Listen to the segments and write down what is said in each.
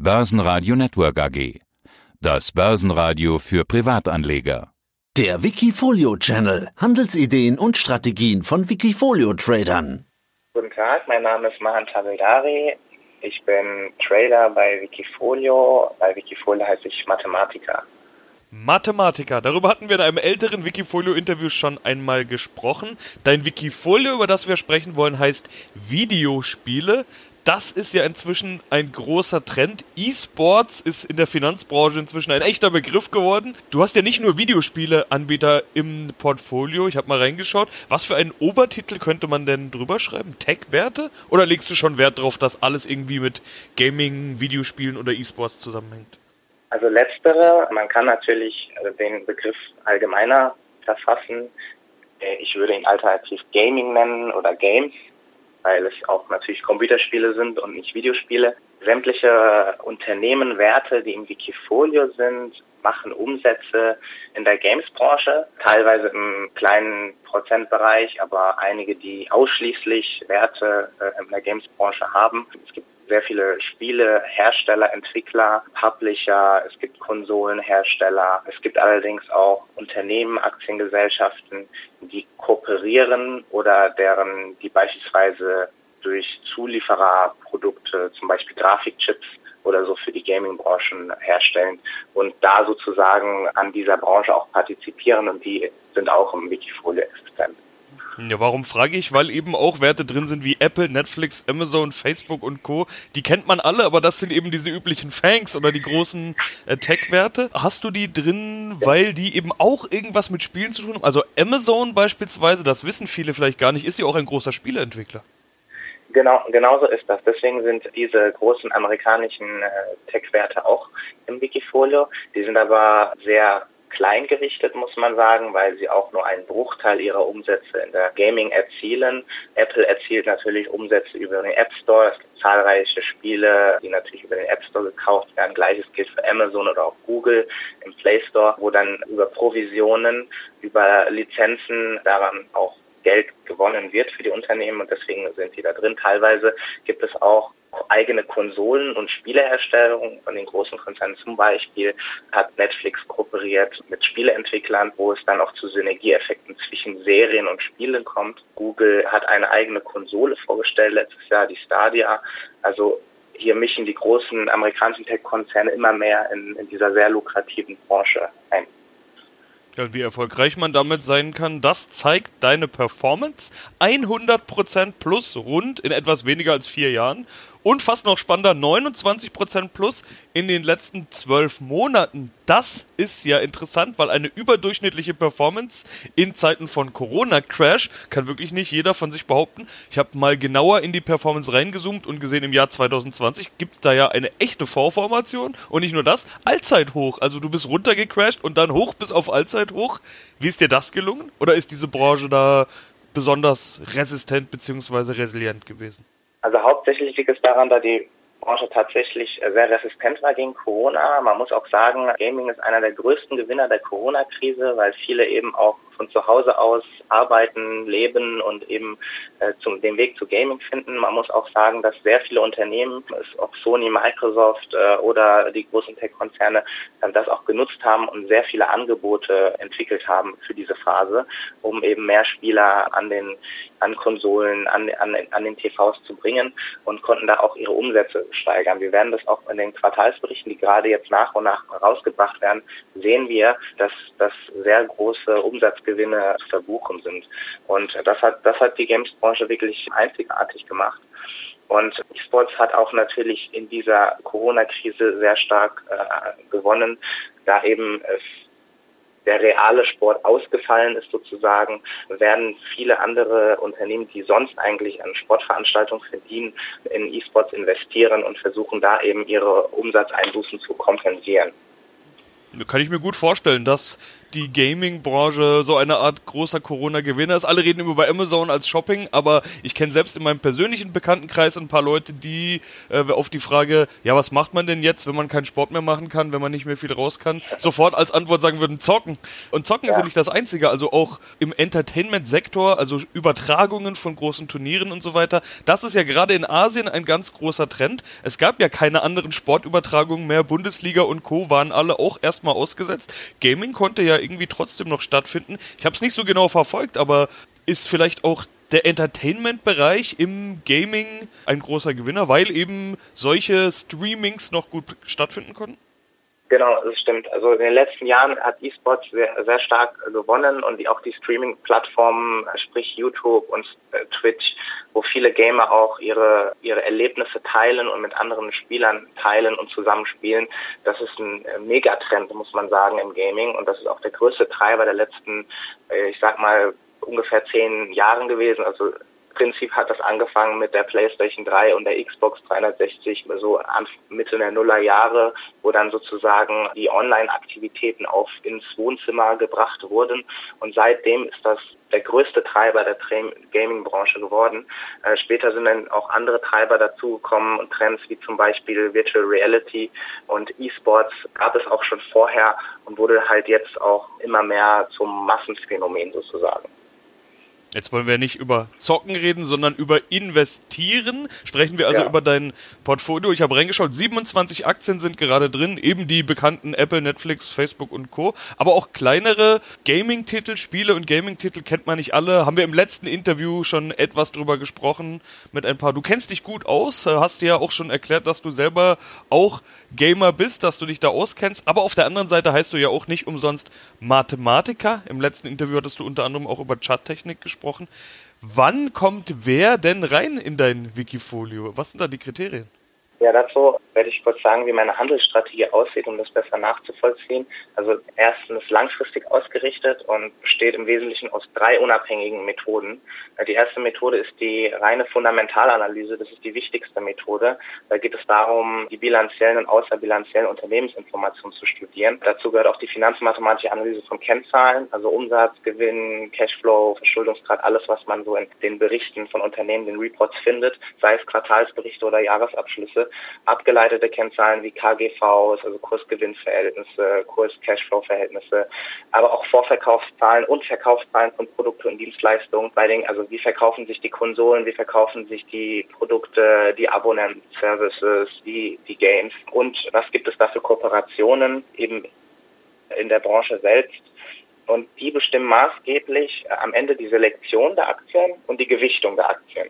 Börsenradio Network AG. Das Börsenradio für Privatanleger. Der Wikifolio Channel. Handelsideen und Strategien von Wikifolio Tradern. Guten Tag, mein Name ist Mahan Tavildari. Ich bin Trader bei Wikifolio. Bei Wikifolio heiße ich Mathematiker. Mathematiker. Darüber hatten wir in einem älteren Wikifolio-Interview schon einmal gesprochen. Dein Wikifolio, über das wir sprechen wollen, heißt Videospiele das ist ja inzwischen ein großer Trend. E-Sports ist in der Finanzbranche inzwischen ein echter Begriff geworden. Du hast ja nicht nur Videospieleanbieter im Portfolio. Ich habe mal reingeschaut. Was für einen Obertitel könnte man denn drüber schreiben? Tech-Werte? Oder legst du schon Wert darauf, dass alles irgendwie mit Gaming, Videospielen oder E-Sports zusammenhängt? Also letztere, man kann natürlich äh, den Begriff allgemeiner verfassen. Äh, ich würde ihn alternativ Gaming nennen oder Games weil es auch natürlich Computerspiele sind und nicht Videospiele. Sämtliche Unternehmen, Werte, die im Wikifolio sind, machen Umsätze in der Games-Branche, teilweise im kleinen Prozentbereich, aber einige, die ausschließlich Werte äh, in der Games-Branche haben. Es gibt sehr viele Spiele, Hersteller, Entwickler, Publisher, es gibt Konsolenhersteller, es gibt allerdings auch Unternehmen, Aktiengesellschaften, die kooperieren oder deren, die beispielsweise durch Zuliefererprodukte, zum Beispiel Grafikchips oder so für die Gaming-Branchen herstellen und da sozusagen an dieser Branche auch partizipieren und die sind auch im Wikifolio existent. Ja, warum frage ich? Weil eben auch Werte drin sind wie Apple, Netflix, Amazon, Facebook und Co. Die kennt man alle, aber das sind eben diese üblichen Fangs oder die großen äh, Tech-Werte. Hast du die drin, weil die eben auch irgendwas mit Spielen zu tun haben? Also Amazon beispielsweise, das wissen viele vielleicht gar nicht, ist ja auch ein großer Spieleentwickler. Genau, genauso ist das. Deswegen sind diese großen amerikanischen äh, Tech-Werte auch im Wikifolio. Die sind aber sehr klein gerichtet, muss man sagen, weil sie auch nur einen Bruchteil ihrer Umsätze in der Gaming erzielen. Apple erzielt natürlich Umsätze über den App Store. Es gibt zahlreiche Spiele, die natürlich über den App Store gekauft werden. Gleiches gilt für Amazon oder auch Google im Play Store, wo dann über Provisionen, über Lizenzen daran auch Geld gewonnen wird für die Unternehmen und deswegen sind sie da drin. Teilweise gibt es auch eigene Konsolen und Spieleherstellung von den großen Konzernen. Zum Beispiel hat Netflix kooperiert mit Spieleentwicklern, wo es dann auch zu Synergieeffekten zwischen Serien und Spielen kommt. Google hat eine eigene Konsole vorgestellt letztes Jahr, die Stadia. Also hier mischen die großen amerikanischen Tech-Konzerne immer mehr in, in dieser sehr lukrativen Branche ein. Ja, wie erfolgreich man damit sein kann, das zeigt deine Performance. 100% plus rund in etwas weniger als vier Jahren. Und fast noch spannender, 29% plus in den letzten zwölf Monaten. Das ist ja interessant, weil eine überdurchschnittliche Performance in Zeiten von Corona-Crash kann wirklich nicht jeder von sich behaupten. Ich habe mal genauer in die Performance reingezoomt und gesehen, im Jahr 2020 gibt es da ja eine echte V-Formation und nicht nur das, Allzeithoch. Also du bist runtergecrashed und dann hoch bis auf Allzeithoch. Wie ist dir das gelungen? Oder ist diese Branche da besonders resistent bzw. resilient gewesen? Also hauptsächlich liegt es daran, da die Branche tatsächlich sehr resistent war gegen Corona. Man muss auch sagen, Gaming ist einer der größten Gewinner der Corona-Krise, weil viele eben auch von zu Hause aus arbeiten, leben und eben äh, zum, den Weg zu Gaming finden. Man muss auch sagen, dass sehr viele Unternehmen, ob Sony, Microsoft äh, oder die großen Tech-Konzerne, äh, das auch genutzt haben und sehr viele Angebote entwickelt haben für diese Phase, um eben mehr Spieler an den an Konsolen, an, an, an den TVs zu bringen und konnten da auch ihre Umsätze steigern. Wir werden das auch in den Quartalsberichten, die gerade jetzt nach und nach rausgebracht werden, sehen wir, dass das sehr große Umsatz Gewinne zu verbuchen sind. Und das hat, das hat die Games-Branche wirklich einzigartig gemacht. Und E-Sports hat auch natürlich in dieser Corona-Krise sehr stark äh, gewonnen, da eben es der reale Sport ausgefallen ist sozusagen, werden viele andere Unternehmen, die sonst eigentlich an Sportveranstaltungen verdienen, in E-Sports investieren und versuchen da eben ihre Umsatzeinbußen zu kompensieren kann ich mir gut vorstellen, dass die Gaming-Branche so eine Art großer Corona-Gewinner ist. Alle reden immer über Amazon als Shopping, aber ich kenne selbst in meinem persönlichen Bekanntenkreis ein paar Leute, die äh, auf die Frage, ja, was macht man denn jetzt, wenn man keinen Sport mehr machen kann, wenn man nicht mehr viel raus kann, sofort als Antwort sagen würden, zocken. Und zocken ja. ist ja nicht das Einzige, also auch im Entertainment-Sektor, also Übertragungen von großen Turnieren und so weiter. Das ist ja gerade in Asien ein ganz großer Trend. Es gab ja keine anderen Sportübertragungen mehr. Bundesliga und Co. waren alle auch erstmal ausgesetzt. Gaming konnte ja irgendwie trotzdem noch stattfinden. Ich habe es nicht so genau verfolgt, aber ist vielleicht auch der Entertainment-Bereich im Gaming ein großer Gewinner, weil eben solche Streamings noch gut stattfinden konnten? Genau, das stimmt. Also in den letzten Jahren hat E-Sport sehr, sehr stark gewonnen und auch die Streaming-Plattformen, sprich YouTube und äh, Twitch, wo viele Gamer auch ihre, ihre Erlebnisse teilen und mit anderen Spielern teilen und zusammenspielen. Das ist ein äh, Megatrend, muss man sagen, im Gaming und das ist auch der größte Treiber der letzten, äh, ich sag mal, ungefähr zehn Jahren gewesen. Also Prinzip hat das angefangen mit der PlayStation 3 und der Xbox 360, so Mitte der Nullerjahre, wo dann sozusagen die Online-Aktivitäten auf ins Wohnzimmer gebracht wurden. Und seitdem ist das der größte Treiber der Gaming-Branche geworden. Äh, später sind dann auch andere Treiber dazugekommen und Trends wie zum Beispiel Virtual Reality und E-Sports gab es auch schon vorher und wurde halt jetzt auch immer mehr zum Massenphänomen sozusagen. Jetzt wollen wir nicht über Zocken reden, sondern über Investieren. Sprechen wir also ja. über dein Portfolio. Ich habe reingeschaut, 27 Aktien sind gerade drin, eben die bekannten Apple, Netflix, Facebook und Co. Aber auch kleinere Gaming-Titel, Spiele und Gaming-Titel kennt man nicht alle. Haben wir im letzten Interview schon etwas drüber gesprochen mit ein paar. Du kennst dich gut aus, hast dir ja auch schon erklärt, dass du selber auch Gamer bist, dass du dich da auskennst. Aber auf der anderen Seite heißt du ja auch nicht umsonst Mathematiker. Im letzten Interview hattest du unter anderem auch über Charttechnik gesprochen. Wann kommt wer denn rein in dein Wikifolio? Was sind da die Kriterien? Ja, dazu werde ich kurz sagen, wie meine Handelsstrategie aussieht, um das besser nachzuvollziehen. Also erstens langfristig ausgerichtet und besteht im Wesentlichen aus drei unabhängigen Methoden. Die erste Methode ist die reine Fundamentalanalyse. Das ist die wichtigste Methode. Da geht es darum, die bilanziellen und außerbilanziellen Unternehmensinformationen zu studieren. Dazu gehört auch die finanzmathematische Analyse von Kennzahlen, also Umsatz, Gewinn, Cashflow, Verschuldungsgrad, alles, was man so in den Berichten von Unternehmen, den Reports findet, sei es Quartalsberichte oder Jahresabschlüsse abgeleitete Kennzahlen wie KGVs, also Kursgewinnverhältnisse, Kurs-Cashflow-Verhältnisse, aber auch Vorverkaufszahlen und Verkaufszahlen von Produkten und Dienstleistungen. Bei den, also wie verkaufen sich die Konsolen, wie verkaufen sich die Produkte, die Abonnent-Services, die, die Games und was gibt es da für Kooperationen eben in der Branche selbst. Und die bestimmen maßgeblich am Ende die Selektion der Aktien und die Gewichtung der Aktien.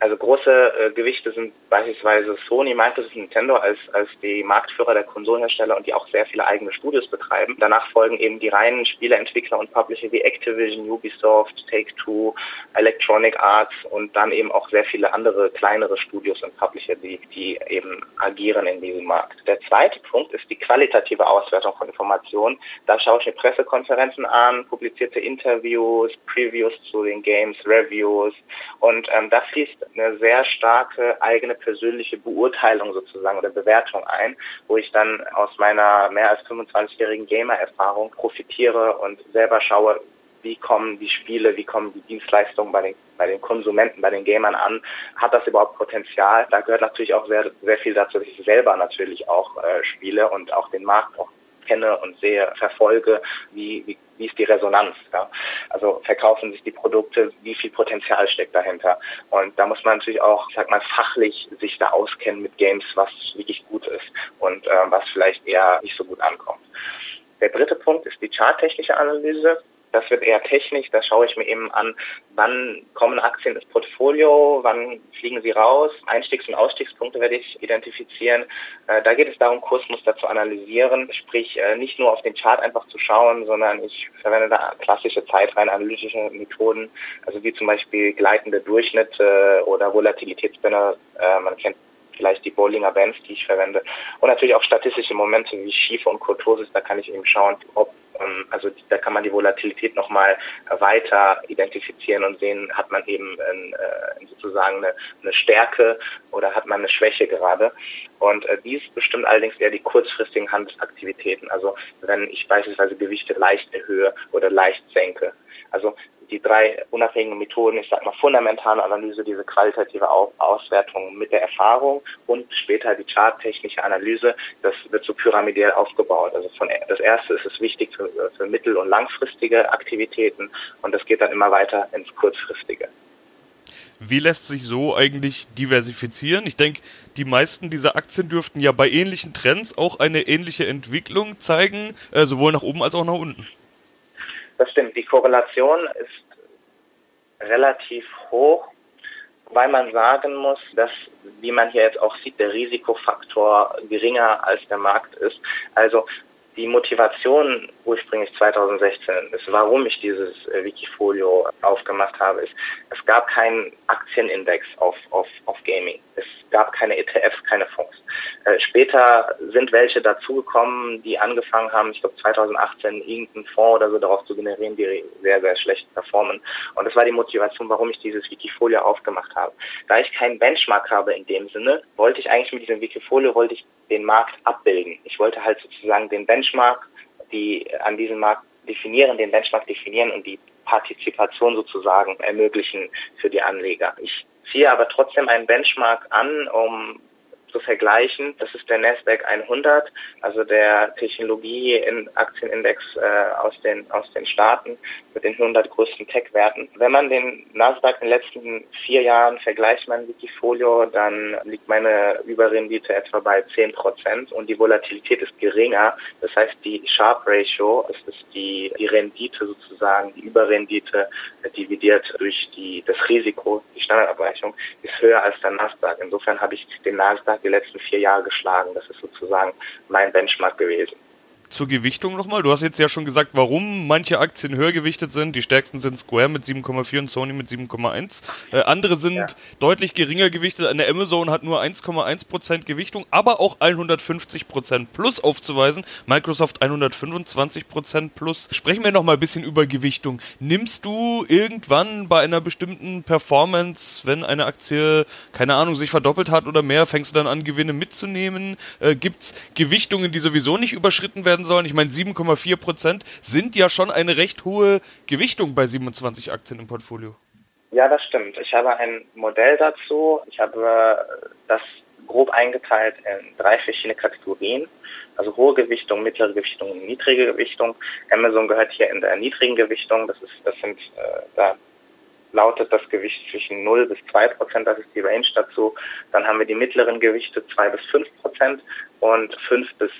Also große äh, Gewichte sind beispielsweise Sony, Microsoft, Nintendo als, als die Marktführer der Konsolenhersteller und die auch sehr viele eigene Studios betreiben. Danach folgen eben die reinen Spieleentwickler und Publisher wie Activision, Ubisoft, Take-Two, Electronic Arts und dann eben auch sehr viele andere kleinere Studios und Publisher, die, die eben agieren in diesem Markt. Der zweite Punkt ist die qualitative Auswertung von Informationen. Da schaue ich mir Pressekonferenzen an, publizierte Interviews, Previews zu den Games, Reviews und ähm, da fließt eine sehr starke eigene persönliche Beurteilung sozusagen oder Bewertung ein, wo ich dann aus meiner mehr als 25-jährigen Gamer-Erfahrung profitiere und selber schaue, wie kommen die Spiele, wie kommen die Dienstleistungen bei den, bei den Konsumenten, bei den Gamern an? Hat das überhaupt Potenzial? Da gehört natürlich auch sehr, sehr viel dazu, dass ich selber natürlich auch äh, spiele und auch den Markt auch kenne und sehe, verfolge, wie, wie, wie ist die Resonanz. Ja? Also verkaufen sich die Produkte, wie viel Potenzial steckt dahinter. Und da muss man natürlich auch, ich sag mal, fachlich sich da auskennen mit Games, was wirklich gut ist und äh, was vielleicht eher nicht so gut ankommt. Der dritte Punkt ist die charttechnische Analyse. Das wird eher technisch, da schaue ich mir eben an, wann kommen Aktien ins Portfolio, wann fliegen sie raus, Einstiegs- und Ausstiegspunkte werde ich identifizieren. Äh, da geht es darum, Kursmuster zu analysieren, sprich äh, nicht nur auf den Chart einfach zu schauen, sondern ich verwende da klassische zeitreihenanalytische Methoden, also wie zum Beispiel gleitende Durchschnitte oder Volatilitätsbanner, äh, man kennt vielleicht die Bollinger Bands, die ich verwende. Und natürlich auch statistische Momente wie Schiefe und Kurtosis, da kann ich eben schauen, ob also da kann man die Volatilität nochmal weiter identifizieren und sehen, hat man eben ein, äh, sozusagen eine, eine Stärke oder hat man eine Schwäche gerade. Und äh, dies bestimmt allerdings eher die kurzfristigen Handelsaktivitäten. Also wenn ich beispielsweise Gewichte leicht erhöhe oder leicht senke. Also die drei unabhängigen Methoden, ich sag mal fundamentale Analyse, diese qualitative Auswertung mit der Erfahrung und später die charttechnische Analyse, das wird so pyramidell aufgebaut. Also von das erste ist es wichtig für, für mittel- und langfristige Aktivitäten und das geht dann immer weiter ins kurzfristige. Wie lässt sich so eigentlich diversifizieren? Ich denke, die meisten dieser Aktien dürften ja bei ähnlichen Trends auch eine ähnliche Entwicklung zeigen, äh, sowohl nach oben als auch nach unten. Das stimmt. Die Korrelation ist relativ hoch, weil man sagen muss, dass, wie man hier jetzt auch sieht, der Risikofaktor geringer als der Markt ist. Also die Motivation ursprünglich 2016 ist, warum ich dieses äh, Wikifolio aufgemacht habe, ist, es gab keinen Aktienindex auf, auf, auf Gaming. Es gab keine ETFs, keine Fonds. Äh, später sind welche dazugekommen, die angefangen haben, ich glaube 2018 irgendeinen Fonds oder so darauf zu generieren, die sehr, sehr schlecht performen. Und das war die Motivation, warum ich dieses Wikifolio aufgemacht habe. Da ich keinen Benchmark habe in dem Sinne, wollte ich eigentlich mit diesem Wikifolio, wollte ich den Markt abbilden. Ich wollte halt sozusagen den Benchmark, die an diesem Markt definieren, den Benchmark definieren und die Partizipation sozusagen ermöglichen für die Anleger. Ich ziehe aber trotzdem einen Benchmark an, um zu vergleichen. Das ist der Nasdaq 100, also der Technologie-Aktienindex äh, aus den aus den Staaten mit den 100 größten Tech-Werten. Wenn man den Nasdaq in den letzten vier Jahren vergleicht, mein Wikifolio, dann liegt meine Überrendite etwa bei 10 Prozent und die Volatilität ist geringer. Das heißt, die Sharp Ratio, das ist die, die Rendite sozusagen, die Überrendite dividiert durch die, das Risiko, die Standardabweichung, ist höher als der Nasdaq. Insofern habe ich den Nasdaq die letzten vier Jahre geschlagen. Das ist sozusagen mein Benchmark gewesen zur Gewichtung nochmal. Du hast jetzt ja schon gesagt, warum manche Aktien höher gewichtet sind. Die stärksten sind Square mit 7,4 und Sony mit 7,1. Äh, andere sind ja. deutlich geringer gewichtet. Eine Amazon hat nur 1,1% Gewichtung, aber auch 150% plus aufzuweisen. Microsoft 125% plus. Sprechen wir nochmal ein bisschen über Gewichtung. Nimmst du irgendwann bei einer bestimmten Performance, wenn eine Aktie, keine Ahnung, sich verdoppelt hat oder mehr, fängst du dann an, Gewinne mitzunehmen? Äh, Gibt es Gewichtungen, die sowieso nicht überschritten werden sollen? Ich meine, 7,4 Prozent sind ja schon eine recht hohe Gewichtung bei 27 Aktien im Portfolio. Ja, das stimmt. Ich habe ein Modell dazu. Ich habe das grob eingeteilt in drei verschiedene Kategorien. Also hohe Gewichtung, mittlere Gewichtung und niedrige Gewichtung. Amazon gehört hier in der niedrigen Gewichtung. Das ist, das sind, äh, da lautet das Gewicht zwischen 0 bis 2 Prozent, das ist die Range dazu. Dann haben wir die mittleren Gewichte 2 bis 5 Prozent und 5 bis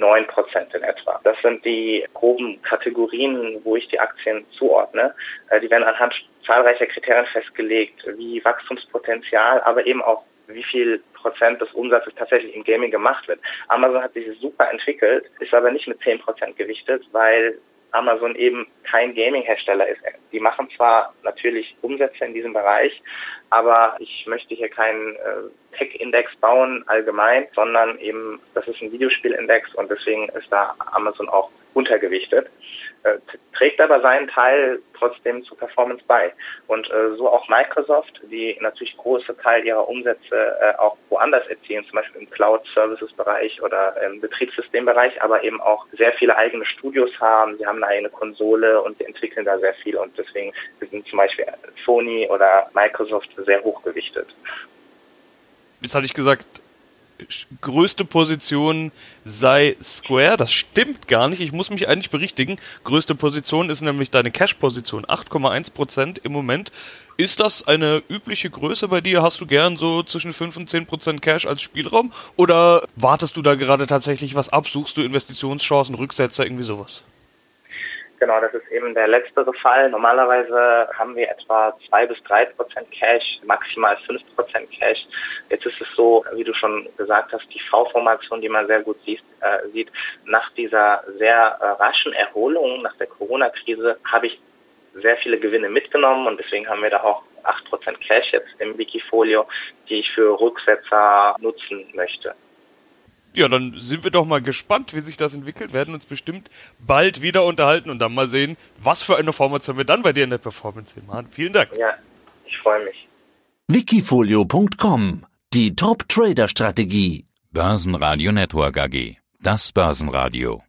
9 Prozent in etwa. Das sind die groben Kategorien, wo ich die Aktien zuordne. Äh, die werden anhand zahlreicher Kriterien festgelegt, wie Wachstumspotenzial, aber eben auch wie viel Prozent des Umsatzes tatsächlich im Gaming gemacht wird. Amazon hat sich super entwickelt, ist aber nicht mit 10 Prozent gewichtet, weil Amazon eben kein Gaming-Hersteller ist. Die machen zwar natürlich Umsätze in diesem Bereich, aber ich möchte hier keinen äh, Tech-Index bauen allgemein, sondern eben, das ist ein Videospiel-Index und deswegen ist da Amazon auch untergewichtet. Äh, trägt aber seinen Teil trotzdem zur Performance bei. Und äh, so auch Microsoft, die natürlich große Teil ihrer Umsätze äh, auch woanders erzielen, zum Beispiel im Cloud-Services-Bereich oder im Betriebssystembereich, aber eben auch sehr viele eigene Studios haben. Sie haben eine eigene Konsole und sie entwickeln da sehr viel und deswegen sind zum Beispiel Sony oder Microsoft sehr hochgewichtet. Jetzt hatte ich gesagt, größte Position sei Square. Das stimmt gar nicht. Ich muss mich eigentlich berichtigen. Größte Position ist nämlich deine Cash-Position. 8,1% im Moment. Ist das eine übliche Größe bei dir? Hast du gern so zwischen 5 und 10% Cash als Spielraum? Oder wartest du da gerade tatsächlich was ab? Suchst du Investitionschancen, Rücksetzer, irgendwie sowas? Genau, das ist eben der letztere Fall. Normalerweise haben wir etwa zwei bis drei Prozent Cash, maximal fünf Prozent Cash. Jetzt ist es so, wie du schon gesagt hast, die V-Formation, die man sehr gut sieht, äh, sieht nach dieser sehr äh, raschen Erholung, nach der Corona-Krise, habe ich sehr viele Gewinne mitgenommen und deswegen haben wir da auch acht Prozent Cash jetzt im Wikifolio, die ich für Rücksetzer nutzen möchte. Ja, dann sind wir doch mal gespannt, wie sich das entwickelt. Wir werden uns bestimmt bald wieder unterhalten und dann mal sehen, was für eine Formation wir dann bei dir in der Performance sehen. Mann, vielen Dank. Ja, ich freue mich. Wikifolio.com Die Top-Trader-Strategie. Börsenradio Network AG. Das Börsenradio.